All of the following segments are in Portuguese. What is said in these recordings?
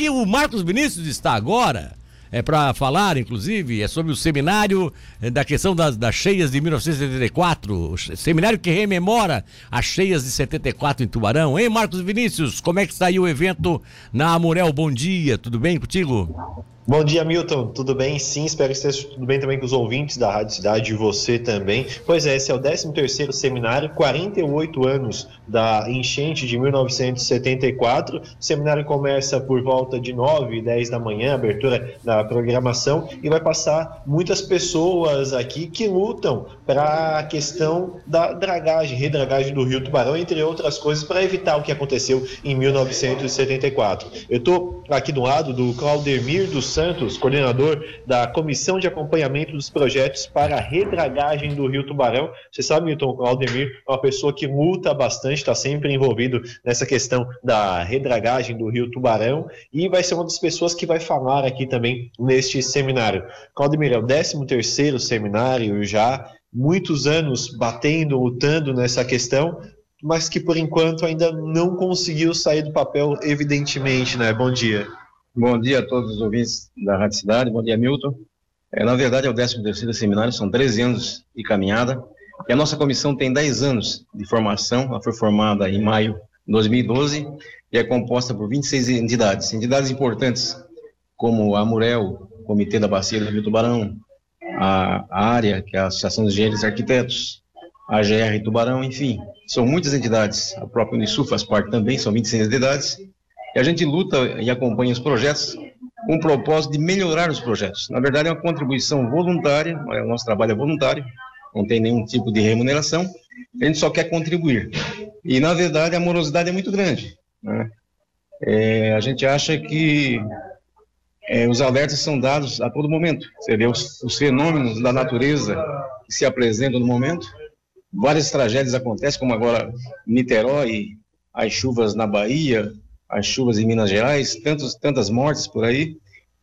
que o Marcos Vinícius está agora é para falar, inclusive, é sobre o seminário é, da questão das, das cheias de 1974, seminário que rememora as cheias de 74 em Tubarão. Hein, Marcos Vinícius, como é que aí o evento na Amorel? Bom dia, tudo bem contigo? Bom dia, Milton. Tudo bem? Sim, espero que esteja tudo bem também com os ouvintes da Rádio Cidade e você também. Pois é, esse é o 13º seminário, 48 anos da enchente de 1974. O seminário começa por volta de 9 e 10 da manhã, abertura da programação, e vai passar muitas pessoas aqui que lutam para a questão da dragagem, redragagem do Rio Tubarão, entre outras coisas, para evitar o que aconteceu em 1974. Eu estou aqui do lado do Claudemir dos Santos, coordenador da Comissão de Acompanhamento dos Projetos para a Redragagem do Rio Tubarão. Você sabe, Milton, o Aldemir é uma pessoa que luta bastante, está sempre envolvido nessa questão da redragagem do Rio Tubarão e vai ser uma das pessoas que vai falar aqui também neste seminário. Claudemir, é o 13º seminário já, muitos anos batendo, lutando nessa questão, mas que por enquanto ainda não conseguiu sair do papel, evidentemente, né? Bom dia. Bom dia a todos os ouvintes da Rádio Cidade, bom dia Milton. É, na verdade é o 13º seminário, são 13 anos de caminhada, e a nossa comissão tem 10 anos de formação, ela foi formada em maio de 2012 e é composta por 26 entidades, entidades importantes como a Murel, o Comitê da Bacia do Rio Tubarão, a, a área, que é a Associação de Engenheiros e Arquitetos, a GR Tubarão, enfim, são muitas entidades, a própria Unisul faz parte também, são 26 entidades, e a gente luta e acompanha os projetos com o propósito de melhorar os projetos. Na verdade, é uma contribuição voluntária, o nosso trabalho é voluntário, não tem nenhum tipo de remuneração, a gente só quer contribuir. E, na verdade, a morosidade é muito grande. Né? É, a gente acha que é, os alertas são dados a todo momento. Você vê os, os, fenômenos da natureza que se apresentam no momento. Várias tragédias acontecem, como agora Niterói, as chuvas na Bahia, as chuvas em Minas Gerais, tantos, tantas mortes por aí,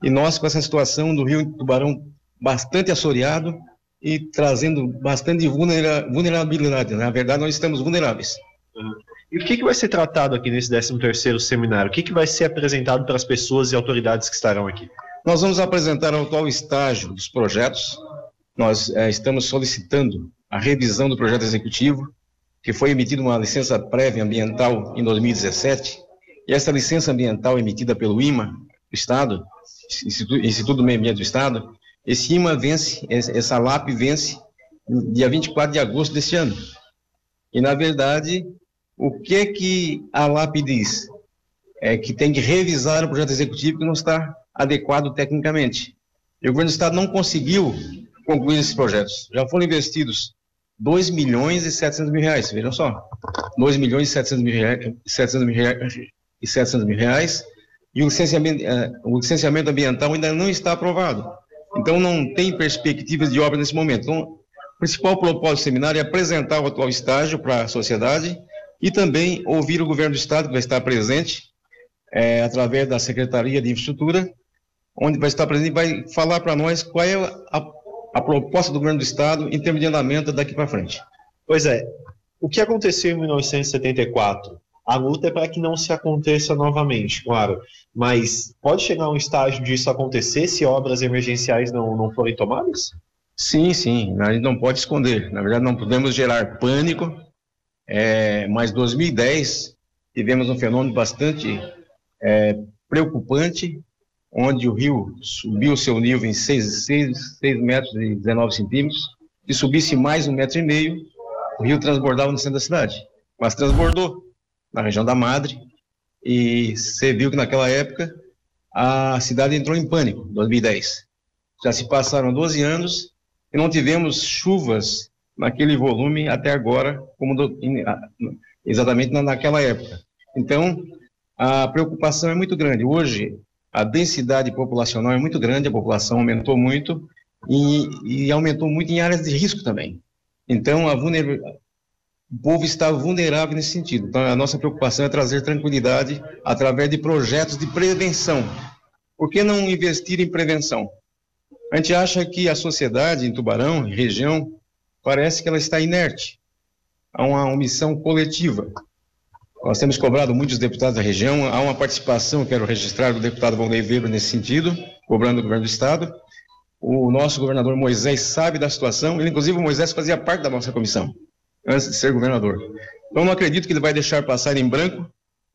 e nós com essa situação do Rio Tubarão bastante assoreado e trazendo bastante vulnerabilidade. Né? Na verdade, nós estamos vulneráveis. E o que, que vai ser tratado aqui nesse 13º seminário? O que, que vai ser apresentado para as pessoas e autoridades que estarão aqui? Nós vamos apresentar o atual estágio dos projetos. Nós é, estamos solicitando a revisão do projeto executivo, que foi emitida uma licença prévia ambiental em 2017, e essa licença ambiental emitida pelo IMA, do Estado, Instituto, do Meio Ambiente do Estado, esse IMA vence, essa LAP vence dia 24 de agosto deste ano. E, na verdade, o que é que a LAP diz? É que tem que revisar o projeto executivo que não está adequado tecnicamente. E o governo do Estado não conseguiu concluir esses projetos. Já foram investidos 2 milhões e 700 mil reais, vejam só. 2 milhões e 700 mil reais, 700 mil reais e 700 mil reais, e o licenciamento, uh, o licenciamento ambiental ainda não está aprovado. Então, não tem perspectivas de obra nesse momento. Então, o principal propósito do seminário é apresentar o atual estágio para a sociedade e também ouvir o governo do Estado, que vai estar presente, é, através da Secretaria de Infraestrutura, onde vai estar presente e vai falar para nós qual é a, a proposta do governo do Estado em termos de andamento daqui para frente. Pois é, o que aconteceu em 1974 a luta é para que não se aconteça novamente, claro. Mas pode chegar um estágio disso acontecer se obras emergenciais não, não forem tomadas? Sim, sim. A gente não pode esconder. Na verdade, não podemos gerar pânico. É, mas 2010 tivemos um fenômeno bastante é, preocupante, onde o rio subiu seu nível em 6, 6, 6 metros e 19 centímetros. Se subisse mais um metro e meio, o rio transbordava no centro da cidade. Mas transbordou na região da Madre, e você viu que naquela época a cidade entrou em pânico, 2010. Já se passaram 12 anos e não tivemos chuvas naquele volume até agora, como do, exatamente naquela época. Então, a preocupação é muito grande. Hoje, a densidade populacional é muito grande, a população aumentou muito e, e aumentou muito em áreas de risco também. Então, a o povo está vulnerável nesse sentido. Então, a nossa preocupação é trazer tranquilidade através de projetos de prevenção. Por que não investir em prevenção? A gente acha que a sociedade em Tubarão, em região, parece que ela está inerte. Há uma omissão coletiva. Nós temos cobrado muitos deputados da região, há uma participação, quero registrar, do deputado Valdeir Weber nesse sentido, cobrando o governo do Estado. O nosso governador Moisés sabe da situação, ele, inclusive, o Moisés fazia parte da nossa comissão, antes de ser governador. Então, não acredito que ele vai deixar passar em branco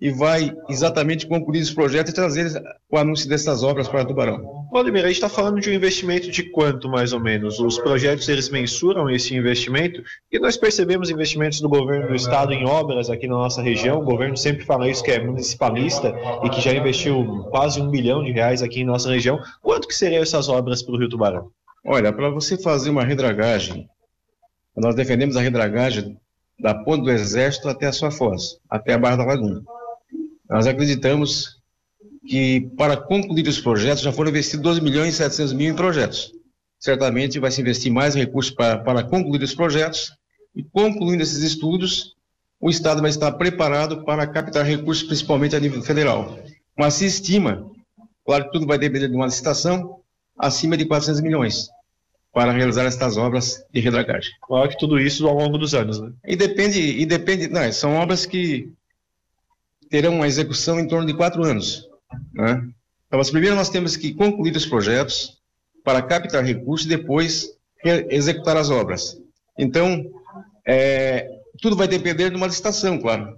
e vai exatamente concluir os projetos e trazer o anúncio dessas obras para Tubarão. Vladimir, a gente está falando de um investimento de quanto, mais ou menos? Os projetos, eles mensuram esse investimento e nós percebemos investimentos do governo do estado em obras aqui na nossa região, o governo sempre fala isso, que é municipalista e que já investiu quase um bilhão de reais aqui em nossa região. Quanto que seriam essas obras para o Rio Tubarão? Olha, para você fazer uma redragagem, nós defendemos a redragagem da ponte do Exército até a sua foz, até a Barra da Laguna. Nós acreditamos que para concluir os projetos já foram investidos 12 milhões e 700 mil em projetos. Certamente vai se investir mais recursos para, para concluir os projetos e concluindo esses estudos, o Estado vai estar preparado para captar recursos, principalmente a nível federal. Mas se estima, claro que tudo vai depender de uma licitação, acima de 400 milhões para realizar estas obras de redragagem. Claro que tudo isso ao longo dos anos, né? E depende, e depende, não, são obras que terão uma execução em torno de quatro anos. Né? Então, primeiro nós temos que concluir os projetos para captar recursos e depois executar as obras. Então, é, tudo vai depender de uma licitação, claro.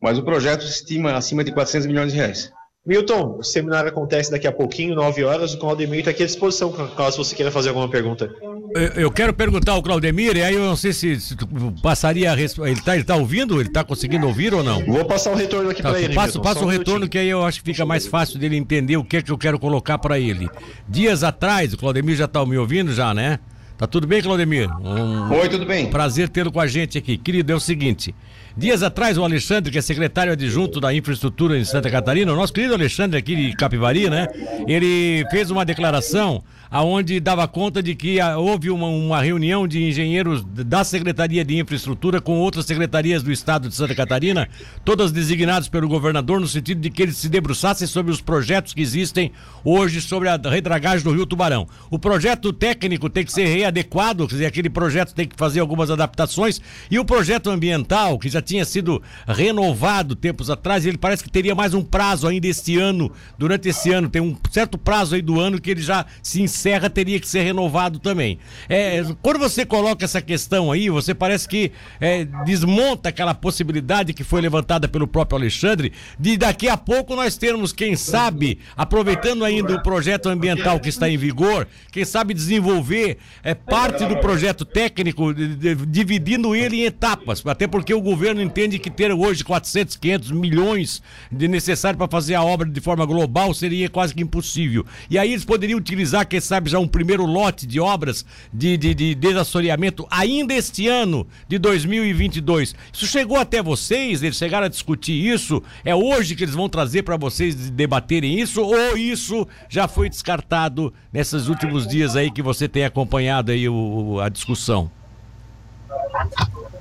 Mas o projeto estima acima de 400 milhões de reais. Milton, o seminário acontece daqui a pouquinho, 9 horas. O Claudemir está aqui à disposição, caso você queira fazer alguma pergunta. Eu, eu quero perguntar ao Claudemir, e aí eu não sei se, se passaria a resposta. Ele está ele tá ouvindo? Ele está conseguindo ouvir ou não? Vou passar o retorno aqui tá, para ele. Passa, passa o retorno, que aí eu acho que fica mais fácil dele entender o que é que eu quero colocar para ele. Dias atrás, o Claudemir já está me ouvindo, já, né? Tá tudo bem, Claudemir? Um Oi, tudo bem. Prazer tê-lo com a gente aqui. Querido, é o seguinte. Dias atrás, o Alexandre, que é secretário adjunto da infraestrutura em Santa Catarina, o nosso querido Alexandre aqui de Capivari, né? Ele fez uma declaração aonde dava conta de que houve uma, uma, reunião de engenheiros da Secretaria de Infraestrutura com outras secretarias do Estado de Santa Catarina, todas designadas pelo governador, no sentido de que eles se debruçassem sobre os projetos que existem hoje sobre a redragagem do Rio Tubarão. O projeto técnico tem que ser readequado, quer dizer, aquele projeto tem que fazer algumas adaptações, e o projeto ambiental, que já tinha sido renovado tempos atrás, ele parece que teria mais um prazo ainda este ano, durante esse ano, tem um certo prazo aí do ano que ele já se Serra teria que ser renovado também. É, quando você coloca essa questão aí, você parece que é, desmonta aquela possibilidade que foi levantada pelo próprio Alexandre de daqui a pouco nós termos, quem sabe, aproveitando ainda o projeto ambiental que está em vigor, quem sabe desenvolver é, parte do projeto técnico, de, de, dividindo ele em etapas, até porque o governo entende que ter hoje 400, 500 milhões de necessário para fazer a obra de forma global seria quase que impossível. E aí eles poderiam utilizar, quem sabe, já um primeiro lote de obras de, de, de desassoreamento ainda este ano de 2022. Isso chegou até vocês? Eles chegaram a discutir isso? É hoje que eles vão trazer para vocês debaterem isso? Ou isso já foi descartado nesses últimos dias aí que você tem acompanhado aí o, a discussão?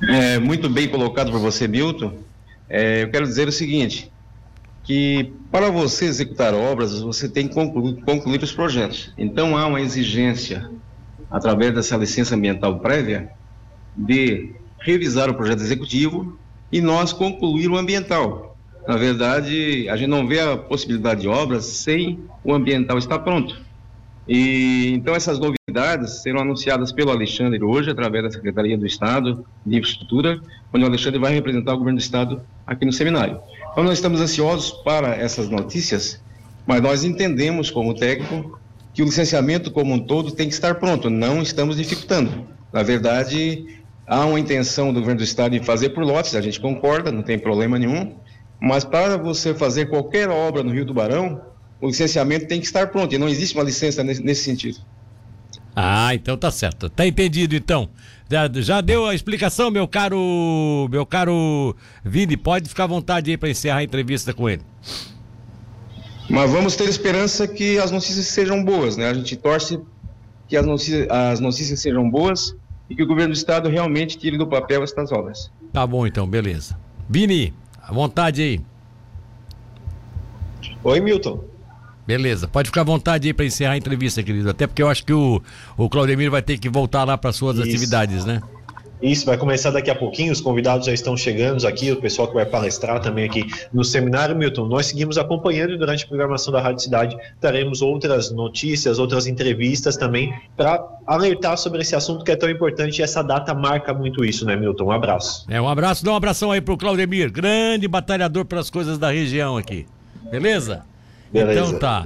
É, muito bem colocado por você, Milton. É, eu quero dizer o seguinte: que para você executar obras, você tem que concluir, concluir os projetos. Então, há uma exigência, através dessa licença ambiental prévia, de revisar o projeto executivo e nós concluir o ambiental. Na verdade, a gente não vê a possibilidade de obras sem o ambiental estar pronto. E então essas novidades serão anunciadas pelo Alexandre hoje através da Secretaria do Estado de Infraestrutura, onde o Alexandre vai representar o governo do estado aqui no seminário. Então, nós estamos ansiosos para essas notícias, mas nós entendemos, como técnico, que o licenciamento como um todo tem que estar pronto, não estamos dificultando. Na verdade, há uma intenção do governo do estado de fazer por lotes, a gente concorda, não tem problema nenhum, mas para você fazer qualquer obra no Rio do Barão, o licenciamento tem que estar pronto, e não existe uma licença nesse, nesse sentido. Ah, então tá certo. Tá entendido então. Já, já deu a explicação, meu caro, meu caro Vini, pode ficar à vontade aí para encerrar a entrevista com ele. Mas vamos ter esperança que as notícias sejam boas, né? A gente torce que as notícias, as notícias sejam boas e que o governo do estado realmente tire do papel estas obras. Tá bom então, beleza. Vini, à vontade aí. Oi, Milton. Beleza, pode ficar à vontade aí para encerrar a entrevista, querido. Até porque eu acho que o, o Claudemir vai ter que voltar lá para suas Isso. atividades, né? Isso vai começar daqui a pouquinho, os convidados já estão chegando aqui, o pessoal que vai palestrar também aqui no seminário, Milton. Nós seguimos acompanhando e durante a programação da Rádio Cidade teremos outras notícias, outras entrevistas também para alertar sobre esse assunto que é tão importante e essa data marca muito isso, né, Milton? Um abraço. É, um abraço, dá um abração aí pro Claudemir, grande batalhador pelas coisas da região aqui. Beleza? Beleza. Então tá.